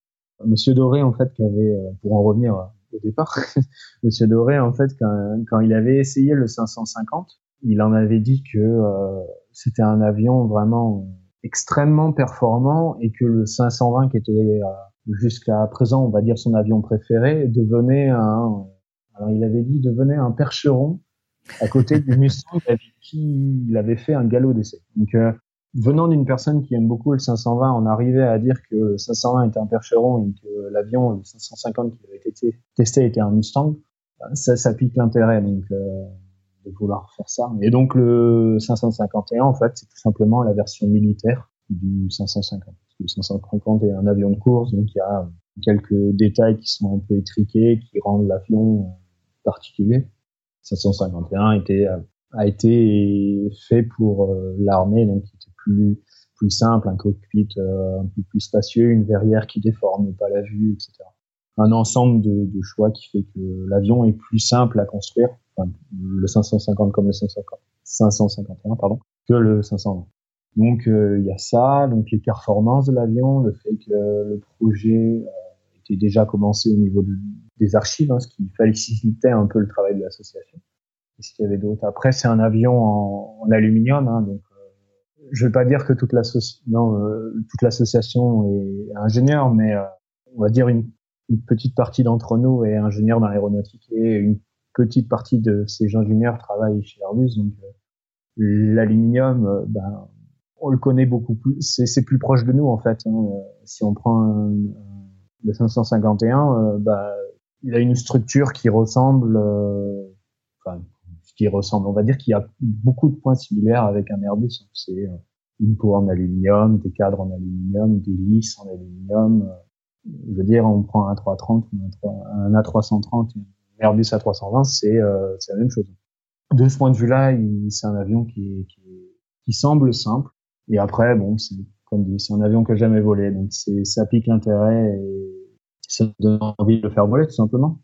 Monsieur Doré en fait qui avait, euh, pour en revenir au départ, Monsieur Doré en fait quand, quand, il avait essayé le 550, il en avait dit que euh, c'était un avion vraiment extrêmement performant et que le 520 qui était jusqu'à présent on va dire son avion préféré devenait un alors il avait dit devenait un percheron à côté du Mustang avec qui il avait fait un galop d'essai. Donc euh, venant d'une personne qui aime beaucoup le 520, on arrivait à dire que le 520 était un percheron et que l'avion, le 550 qui avait été testé était un Mustang. Ça, ça pique l'intérêt donc euh, de vouloir faire ça. Et donc le 551 en fait c'est tout simplement la version militaire du 550. Le 550 est un avion de course donc il y a quelques détails qui sont un peu étriqués qui rendent l'avion particulier. 551 était, a été fait pour euh, l'armée, donc il était plus simple, un cockpit euh, un peu plus spacieux, une verrière qui déforme pas la vue, etc. Un ensemble de, choix qui fait que l'avion est plus simple à construire, enfin, le 550 comme le 550, 551 pardon, que le 520. Donc euh, il y a ça, donc les performances de l'avion, le fait que le projet était déjà commencé au niveau de, des archives, hein, ce qui facilitait un peu le travail de l'association. Qu'est-ce qu'il y avait d'autre Après, c'est un avion en, aluminium, hein, donc euh, je vais pas dire que toute euh, l'association est ingénieur, mais euh, on va dire une, petite partie d'entre nous est ingénieur dans l'aéronautique et une petite partie de ces ingénieurs travaillent chez Airbus. Donc l'aluminium, ben, on le connaît beaucoup plus, c'est plus proche de nous en fait. Hein. Si on prend un, le 551, bah, il a une structure qui ressemble, euh, enfin, qui ressemble, on va dire qu'il y a beaucoup de points similaires avec un Airbus. C'est euh, une peau en aluminium, des cadres en aluminium, des lisses en aluminium. Euh, je veux dire, on prend un 330 un, A330, un Airbus A320, c'est euh, la même chose. De ce point de vue-là, c'est un avion qui, qui, qui semble simple. Et après, bon, c'est comme dit, c'est un avion qui a jamais volé, donc c'est ça pique l'intérêt et ça donne envie de le faire voler tout simplement.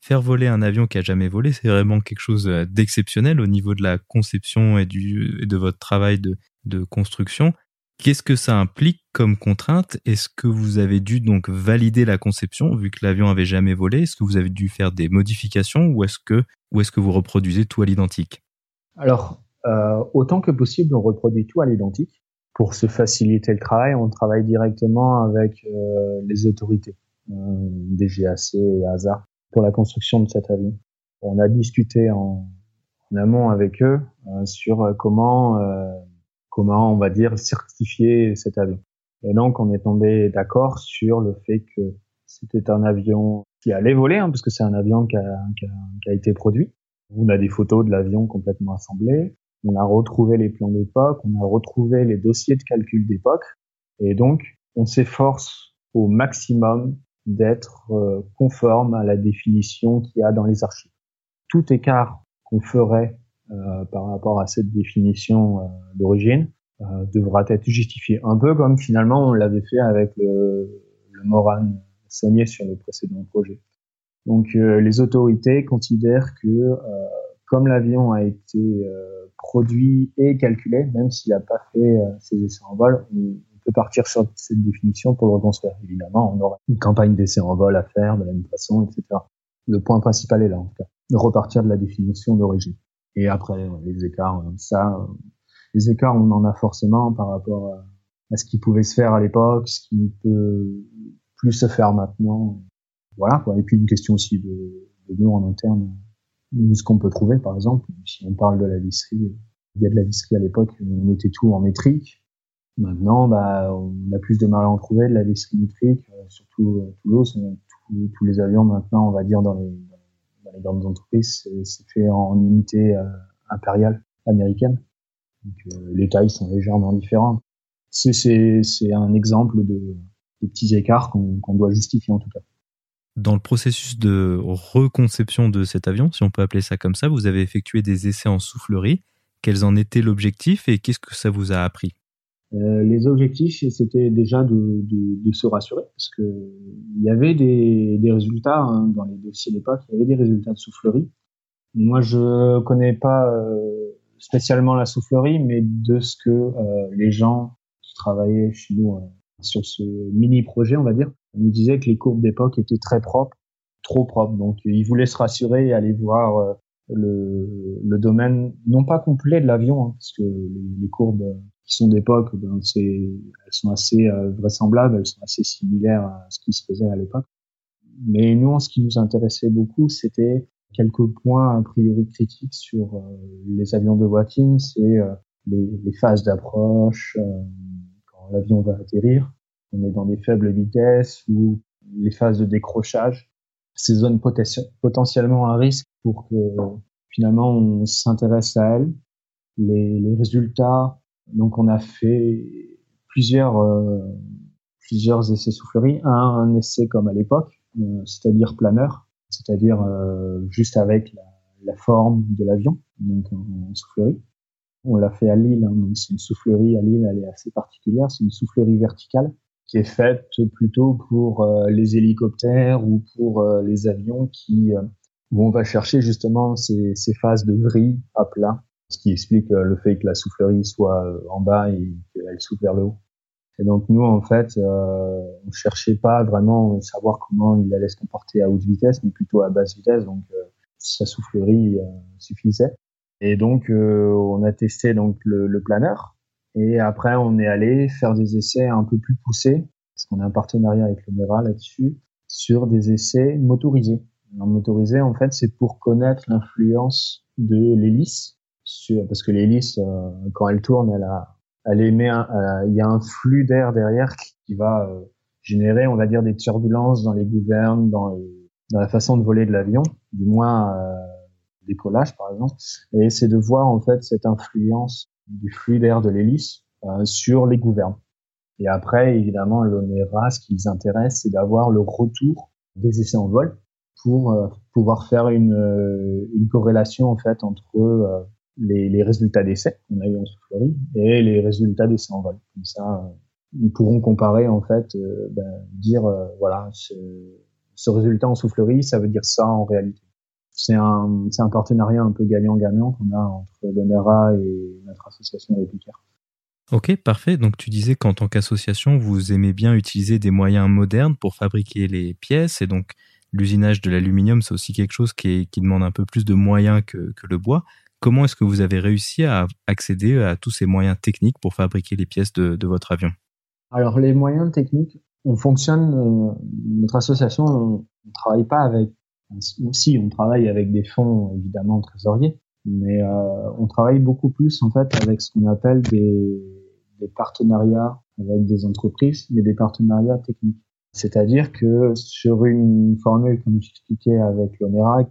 Faire voler un avion qui a jamais volé, c'est vraiment quelque chose euh, d'exceptionnel au niveau de la conception et, du, de votre travail de, de construction. Qu'est-ce que ça implique comme contrainte? Est-ce que vous avez dû donc valider la conception vu que l'avion avait jamais volé? Est-ce que vous avez dû faire des modifications ou est-ce que, ou est-ce que vous reproduisez tout à l'identique? Alors, euh, autant que possible, on reproduit tout à l'identique. Pour se faciliter le travail, on travaille directement avec euh, les autorités. Euh, DGAC et ASA pour la construction de cet avion. On a discuté en, en amont avec eux euh, sur euh, comment comment on va dire certifier cet avion. Et donc on est tombé d'accord sur le fait que c'était un avion qui allait voler, hein, parce que c'est un avion qui a, qui, a, qui a, été produit. On a des photos de l'avion complètement assemblé. On a retrouvé les plans d'époque, on a retrouvé les dossiers de calcul d'époque. Et donc, on s'efforce au maximum d'être euh, conforme à la définition qu'il y a dans les archives. Tout écart qu'on ferait euh, par rapport à cette définition euh, d'origine devra être justifié. Un peu comme finalement on l'avait fait avec le, le Moran sur le précédent projet. Donc les autorités considèrent que comme l'avion a été produit et calculé, même s'il n'a pas fait ses essais en vol, partir sur cette définition pour le reconstruire. Évidemment, on aura une campagne d'essai en vol à faire de la même façon, etc. Le point principal est là, en tout cas, de repartir de la définition d'origine. Et après, les écarts, ça, les écarts, on en a forcément par rapport à, ce qui pouvait se faire à l'époque, ce qui ne peut plus se faire maintenant. Voilà, quoi. Et puis une question aussi de, de nous en interne, ce qu'on peut trouver, par exemple, si on parle de la visserie, il y a de la visserie à l'époque, on était tout en métrique. Maintenant, bah, on a plus de mal à en trouver de la visserie métrique, euh, surtout à Toulouse. Tous, tous les avions maintenant, on va dire dans les, grandes entreprises, c'est fait en unité euh, impériale américaine. Euh, les tailles sont légèrement différentes. C'est un exemple de, de petits écarts qu'on doit justifier en tout cas. Dans le processus de reconception de cet avion, si on peut appeler ça comme ça, vous avez effectué des essais en soufflerie. Quels en étaient l'objectif et qu'est-ce que ça vous a appris? Euh, les objectifs, c'était déjà de, se rassurer, parce que il y avait des, résultats hein, dans les dossiers d'époque, il y avait des résultats de soufflerie. Moi, je connais pas euh, spécialement la soufflerie, mais de ce que euh, les gens qui travaillaient chez nous sur ce mini projet, on va dire, nous disaient que les courbes d'époque étaient très propres, trop propres. Donc, ils voulaient se rassurer et aller voir euh, le, le, domaine non pas complet de l'avion, hein, parce que les, courbes qui sont d'époque, ben, elles sont assez euh, vraisemblables, elles sont assez similaires à ce qui se faisait à l'époque. Mais nous, ce qui nous intéressait beaucoup, c'était quelques points a priori critiques sur euh, les avions de Watine, c'est euh, les, phases d'approche, l'avion va atterrir, on est dans des faibles vitesses ou les phases de décrochage, ces zones potentiellement à risque pour que finalement on s'intéresse à elles. Les, résultats, donc on a fait plusieurs euh, plusieurs essais soufflerie. Un, un essai comme à l'époque, euh, c'est-à-dire planeur, c'est-à-dire euh, juste avec la, la, forme de l'avion, donc en, soufflerie. On l'a fait à Lille, hein, c'est une soufflerie à Lille, elle est assez particulière, c'est une soufflerie verticale qui est faite plutôt pour euh, les hélicoptères ou pour euh, les avions qui euh, où on va chercher justement ces, ces phases de vrille à plat, ce qui explique le fait que la soufflerie soit en bas et qu'elle souffle vers le haut. Et donc nous en fait, euh, on cherchait pas vraiment savoir comment il allait se comporter à haute vitesse, mais plutôt à basse vitesse. Donc sa soufflerie suffisait. Et donc on a testé donc le, le planeur et après, on est allé faire des essais un peu plus poussés, parce qu'on a un partenariat avec le MERA là-dessus, sur des essais motorisés. En motorisé, en fait, c'est pour connaître l'influence de l'hélice, parce que l'hélice, euh, quand elle tourne, elle a, elle émet, il y a un flux d'air derrière qui, va euh, générer, on va dire, des turbulences dans les gouvernes, dans, dans la façon de voler de l'avion, du moins euh, décollage par exemple. Et c'est de voir en fait cette influence du flux d'air de l'hélice euh, sur les gouvernes. Et après, évidemment, l'ONERA, ce qui les intéresse, c'est d'avoir le retour des essais en vol pour euh, pouvoir faire une, euh, une corrélation en fait entre les, résultats d'essais qu'on a eu en soufflerie et les résultats d'essais en vol. Comme ça, ils pourront comparer en fait, ben, dire voilà, ce, ce résultat en soufflerie, ça veut dire ça en réalité c'est un, c'est un partenariat un peu gagnant-gagnant qu'on a entre l'ONERA et notre association Réplicaire. Ok, parfait. Donc tu disais qu'en tant qu'association, vous aimez bien utiliser des moyens modernes pour fabriquer les pièces et donc l'usinage de l'aluminium, c'est aussi quelque chose qui, qui, demande un peu plus de moyens que, que le bois. Comment est-ce que vous avez réussi à accéder à tous ces moyens techniques pour fabriquer les pièces de, de votre avion? Alors les moyens techniques, on fonctionne, euh, notre association, on ne travaille pas avec aussi, on travaille avec des fonds évidemment trésoriers, mais euh, on travaille beaucoup plus en fait avec ce qu'on appelle des, des, partenariats avec des entreprises, mais des partenariats techniques. C'est-à-dire que sur une formule, comme j'expliquais avec l'ONERA,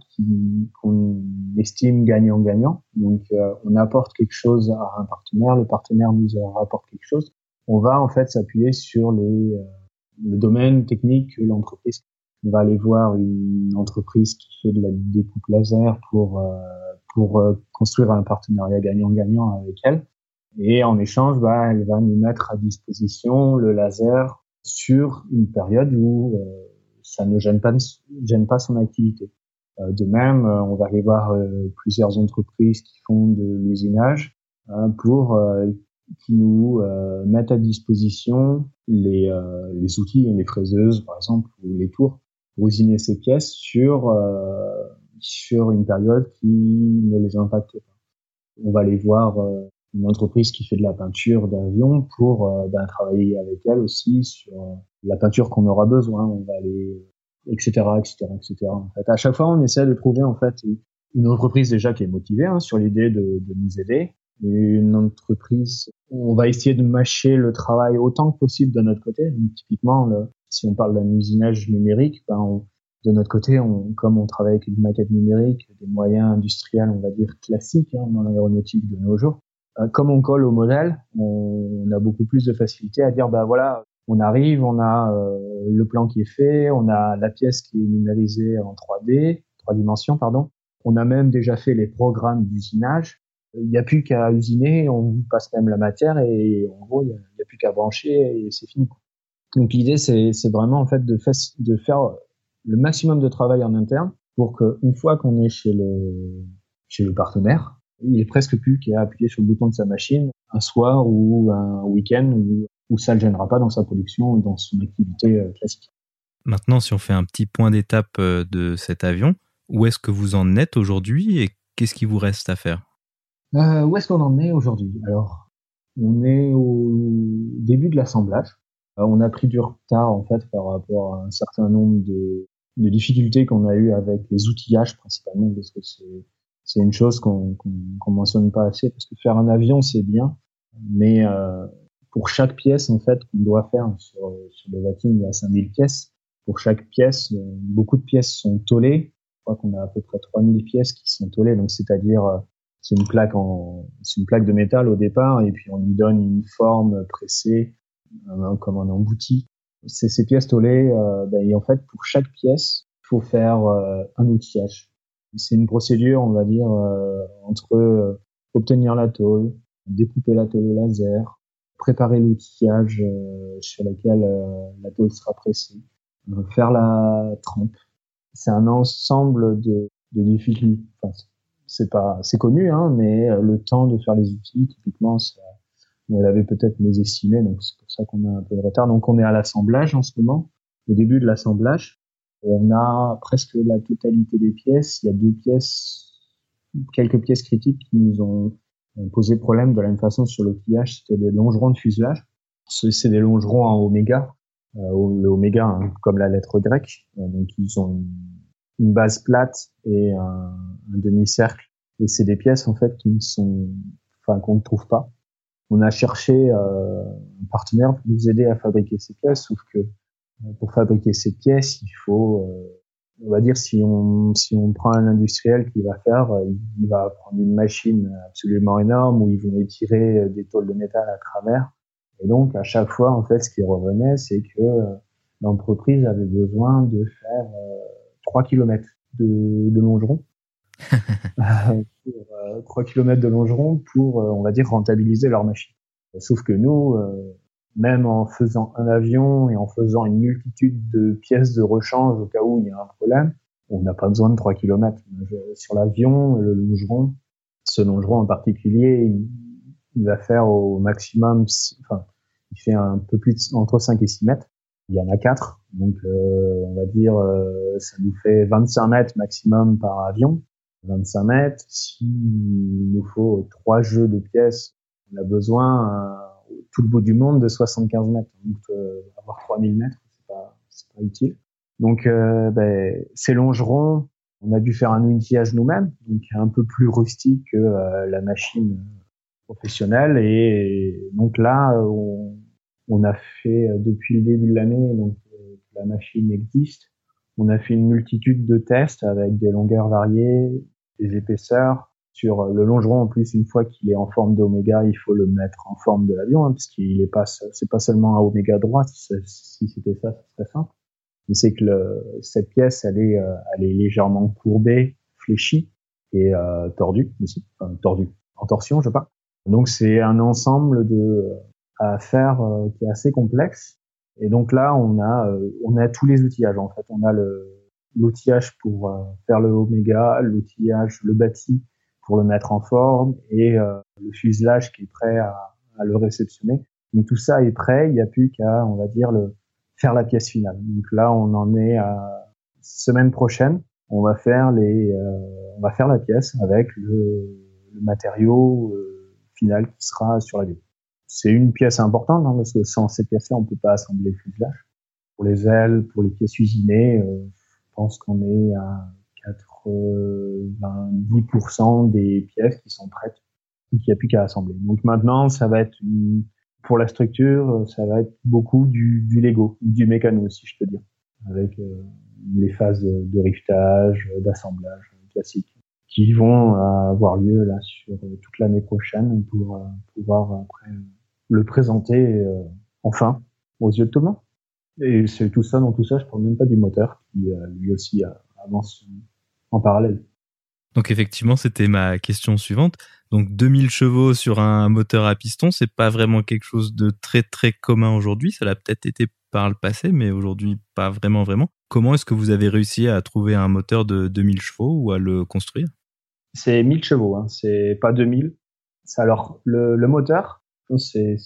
qu'on estime gagnant-gagnant, donc euh, on apporte quelque chose à un partenaire, le partenaire nous apporte quelque chose, on va en fait s'appuyer sur les, euh, le domaine technique que l'entreprise on va aller voir une entreprise qui fait de la découpe laser pour euh, pour euh, construire un partenariat gagnant-gagnant avec elle. Et en échange, bah, elle va nous mettre à disposition le laser sur une période où euh, ça ne gêne pas, gêne pas son activité. de même, on va aller voir plusieurs entreprises qui font de l'usinage pour qui nous mettent à disposition les, les outils, les fraiseuses par exemple, ou les tours, usiner ces pièces sur euh, sur une période qui ne les impacte pas. On va les voir euh, une entreprise qui fait de la peinture d'avion pour euh, ben, travailler avec elle aussi sur la peinture qu'on aura besoin. On va aller, etc., etc., etc. En fait, à chaque fois, on essaie de trouver en fait une entreprise déjà qui est motivée hein, sur l'idée de, de, nous aider. Une entreprise, on va essayer de mâcher le travail autant que possible de notre côté. Donc, typiquement, le, si on parle d'un usinage numérique, ben, de notre côté, comme on travaille avec une maquette numérique, des moyens industriels, on va dire classiques hein, dans l'aéronautique de nos jours, euh, comme on colle au modèle, on, a beaucoup plus de facilité à dire, bah voilà, on arrive, on a euh, le plan qui est fait, on a la pièce qui est numérisée en 3D, trois dimensions, pardon. On a même déjà fait les programmes d'usinage. Il n'y a plus qu'à usiner, on vous passe même la matière et en gros, il n'y a, plus qu'à brancher et c'est fini. Donc l'idée, c'est vraiment en fait de, de faire le maximum de travail en interne pour qu'une fois qu'on est chez le, chez le partenaire, il est presque plus qu'à appuyer sur le bouton de sa machine un soir ou un week-end où, où ça ne le gênera pas dans sa production ou dans son activité euh, classique. Maintenant, si on fait un petit point d'étape euh, de cet avion, où est-ce que vous en êtes aujourd'hui et qu'est-ce qui vous reste à faire? Euh, Où est-ce qu'on en est aujourd'hui? Alors, on est au début de l'assemblage. Euh, on a pris du retard en fait par rapport à un certain nombre de, de difficultés qu'on a eu avec les outillages principalement parce que c'est c'est une chose qu'on qu'on mentionne pas assez parce que faire un avion c'est bien mais euh, pour chaque pièce en fait qu'on doit faire sur, sur le Vatim il y a 5000 pièces. Pour chaque pièce euh, beaucoup de pièces sont tollées. Je crois qu'on a à peu près 3000 pièces qui sont tollées. Donc c'est-à-dire euh, c'est une plaque en c'est une plaque de métal au départ et puis on lui donne une forme pressée comme un embouti. C'est ces pièces tollées, euh, ben, et en fait, pour chaque pièce, il faut faire euh, un outillage. C'est une procédure, on va dire, euh, entre obtenir la tôle, découper la tôle au laser, préparer l'outillage sur lequel la tôle sera pressée, faire la trempe. C'est un ensemble de, difficultés. C'est connu, hein, mais le temps de faire les outils, typiquement, ça, elle avait peut-être mésestimé, donc c'est pour ça qu'on a un peu de retard. Donc on est à l'assemblage en ce moment, au début de l'assemblage. On a presque la totalité des pièces. Il y a deux pièces, quelques pièces critiques qui nous ont posé problème de la même façon sur le pliage, c'était les longerons de fuselage. C'est des longerons en oméga, euh, le oméga hein, comme la lettre grecque. Euh, donc ils ont une, base plate et un, un demi-cercle. Et c'est des pièces en fait qui ne sont, enfin qu'on ne trouve pas on a cherché euh, un partenaire pour nous aider à fabriquer ces pièces, sauf que euh, pour fabriquer ces pièces, il faut, euh, on va dire, si on si on prend un industriel qui va faire, il va prendre une machine absolument énorme où ils vont étirer des tôles de métal à travers. Et donc à chaque fois, en fait, ce qui revenait, c'est que l'entreprise avait besoin de faire 3 km de, de longeron 3 km de longeron pour, euh, on va dire, rentabiliser leur machine. Sauf que nous, euh, même en faisant un avion et en faisant une multitude de pièces de rechange au cas où il y a un problème, on n'a pas besoin de 3 km. Sur l'avion, le longeron, ce longeron en particulier, il, va faire au maximum, enfin, il fait un peu plus entre 5 et 6 mètres. Il y en a 4, donc euh, on va dire ça nous fait 25 mètres maximum par avion. 25 mètres. S'il nous faut trois jeux de pièces, on a besoin euh, tout le bout du monde de 75 mètres. Donc euh, avoir 3000 mètres, c'est pas, pas utile. Donc euh, ben, ces longerons, on a dû faire un outillage nous-mêmes, donc un peu plus rustique que euh, la machine professionnelle. Et donc là, on, on a fait depuis le début de l'année, donc la machine existe. On a fait une multitude de tests avec des longueurs variées, des épaisseurs. Sur le longeron, en plus, une fois qu'il est en forme d'oméga, il faut le mettre en forme de l'avion, hein, parce qu'il est pas, c'est pas seulement un oméga droit. Si c'était ça, ce serait simple. Mais c'est que le, cette pièce, elle est, euh, elle est légèrement courbée, fléchie et euh, tordue aussi, enfin, tordue, en torsion, je pas. Donc c'est un ensemble de à faire euh, qui est assez complexe. Et donc là, on a, euh, on a tous les outillages en fait. On a l'outillage pour euh, faire le oméga, l'outillage, le bâti pour le mettre en forme et euh, le fuselage qui est prêt à, à, le réceptionner. Donc tout ça est prêt, il n'y a plus qu'à, on va dire, le, faire la pièce finale. Donc là, on en est à semaine prochaine. On va faire les, euh, on va faire la pièce avec le, matériau final qui sera sur l'avion. C'est une pièce importante hein, parce que sans ces pièces-là, on peut pas assembler le fuselage. Pour les ailes, pour les pièces usinées, euh, je pense qu'on est à 90% des pièces qui sont prêtes et qu'il n'y a plus qu'à assembler. Donc maintenant, ça va être pour la structure, ça va être beaucoup du, du Lego, du mécano, si je peux dire, avec euh, les phases de riftage, d'assemblage classique, qui vont avoir lieu là sur toute l'année prochaine pour euh, pouvoir après le présenter euh, enfin aux yeux de tout le monde. Et c'est tout ça dans tout ça, je parle même pas du moteur qui lui aussi avance en parallèle. Donc effectivement, c'était ma question suivante. Donc 2000 chevaux sur un moteur à piston, c'est pas vraiment quelque chose de très très commun aujourd'hui. Ça l'a peut-être été par le passé, mais aujourd'hui pas vraiment vraiment. Comment est-ce que vous avez réussi à trouver un moteur de 2000 chevaux ou à le construire? C'est 1000 chevaux, hein. c'est pas 2000. Alors le, le moteur, c'est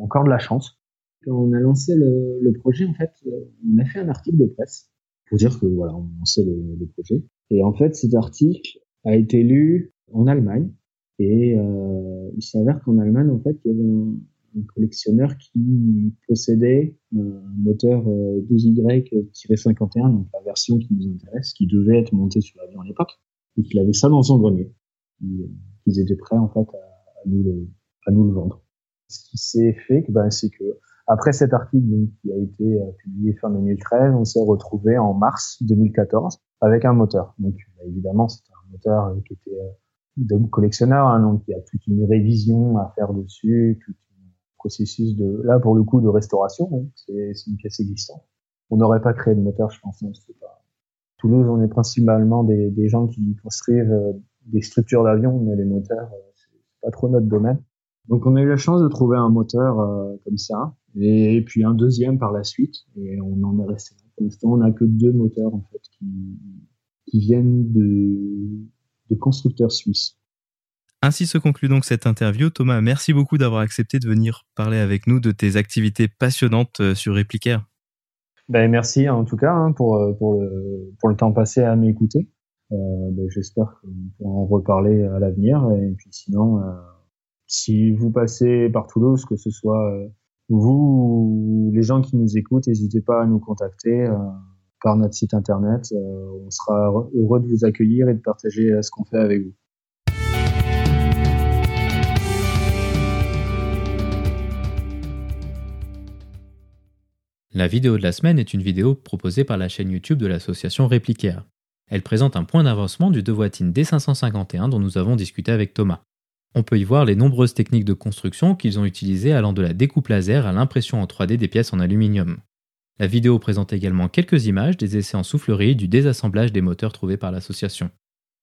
encore de la chance. Quand on a lancé le, projet, en fait, on a fait un article de presse pour dire que voilà, on lançait le, projet. Et en fait, cet article a été lu en Allemagne et euh, il s'avère qu'en Allemagne, en fait, il y avait un, collectionneur qui possédait un moteur 12Y-51, donc la version qui nous intéresse, qui devait être monté sur l'avion à l'époque, et qu'il avait ça dans son grenier. Ils étaient prêts en fait à nous le vendre. Ce qui s'est fait, ben, c'est que après cet article qui a été euh, publié fin 2013, on s'est retrouvé en mars 2014 avec un moteur. Donc évidemment, c'était un moteur euh, qui était euh, de collectionneur, hein, donc il y a toute une révision à faire dessus, tout un processus de, là pour le coup, de restauration. Hein, c'est une pièce existante. On n'aurait pas créé de moteur, je pense. Non, pas... Toulouse, on est principalement des, gens qui construisent des structures d'avion, mais les moteurs, c'est pas trop notre domaine. Donc on a eu la chance de trouver un moteur euh, comme ça, et, puis un deuxième par la suite, et on en est resté là. Pour l'instant, on n'a que deux moteurs en fait qui, qui viennent de, de constructeurs suisses. Ainsi se conclut donc cette interview. Thomas, merci beaucoup d'avoir accepté de venir parler avec nous de tes activités passionnantes euh, sur Replicaire. Ben, merci en tout cas hein, pour, euh, pour, le, pour le temps passé à m'écouter. Euh, ben, J'espère qu'on pourra en reparler à l'avenir. Et puis sinon, euh, si vous passez par Toulouse, que ce soit euh, vous ou les gens qui nous écoutent, n'hésitez pas à nous contacter euh, par notre site internet. Euh, on sera heureux de vous accueillir et de partager ce qu'on fait avec vous. La vidéo de la semaine est une vidéo proposée par la chaîne YouTube de l'association Réplicaire. Elle présente un point d'avancement du Devoitine D551 dont nous avons discuté avec Thomas. On peut y voir les nombreuses techniques de construction qu'ils ont utilisées allant de la découpe laser à l'impression en 3D des pièces en aluminium. La vidéo présente également quelques images des essais en soufflerie du désassemblage des moteurs trouvés par l'association.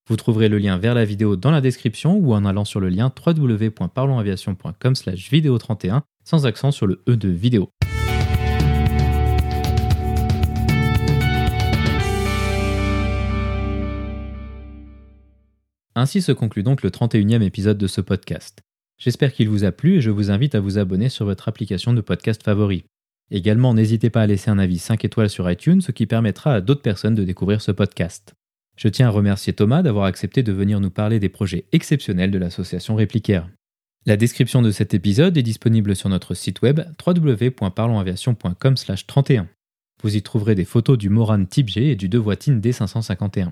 Vous trouverez le lien vers la vidéo dans la description ou en allant sur le lien www.parlonsaviation.com slash vidéo 31 sans accent sur le E de vidéo. Ainsi se conclut donc le 31e épisode de ce podcast. J'espère qu'il vous a plu et je vous invite à vous abonner sur votre application de podcast favori. Également, n'hésitez pas à laisser un avis 5 étoiles sur iTunes, ce qui permettra à d'autres personnes de découvrir ce podcast. Je tiens à remercier Thomas d'avoir accepté de venir nous parler des projets exceptionnels de l'association Réplicaire. La description de cet épisode est disponible sur notre site web www.parlonsaviation.com/31. Vous y trouverez des photos du Moran Type G et du Devoitine D551.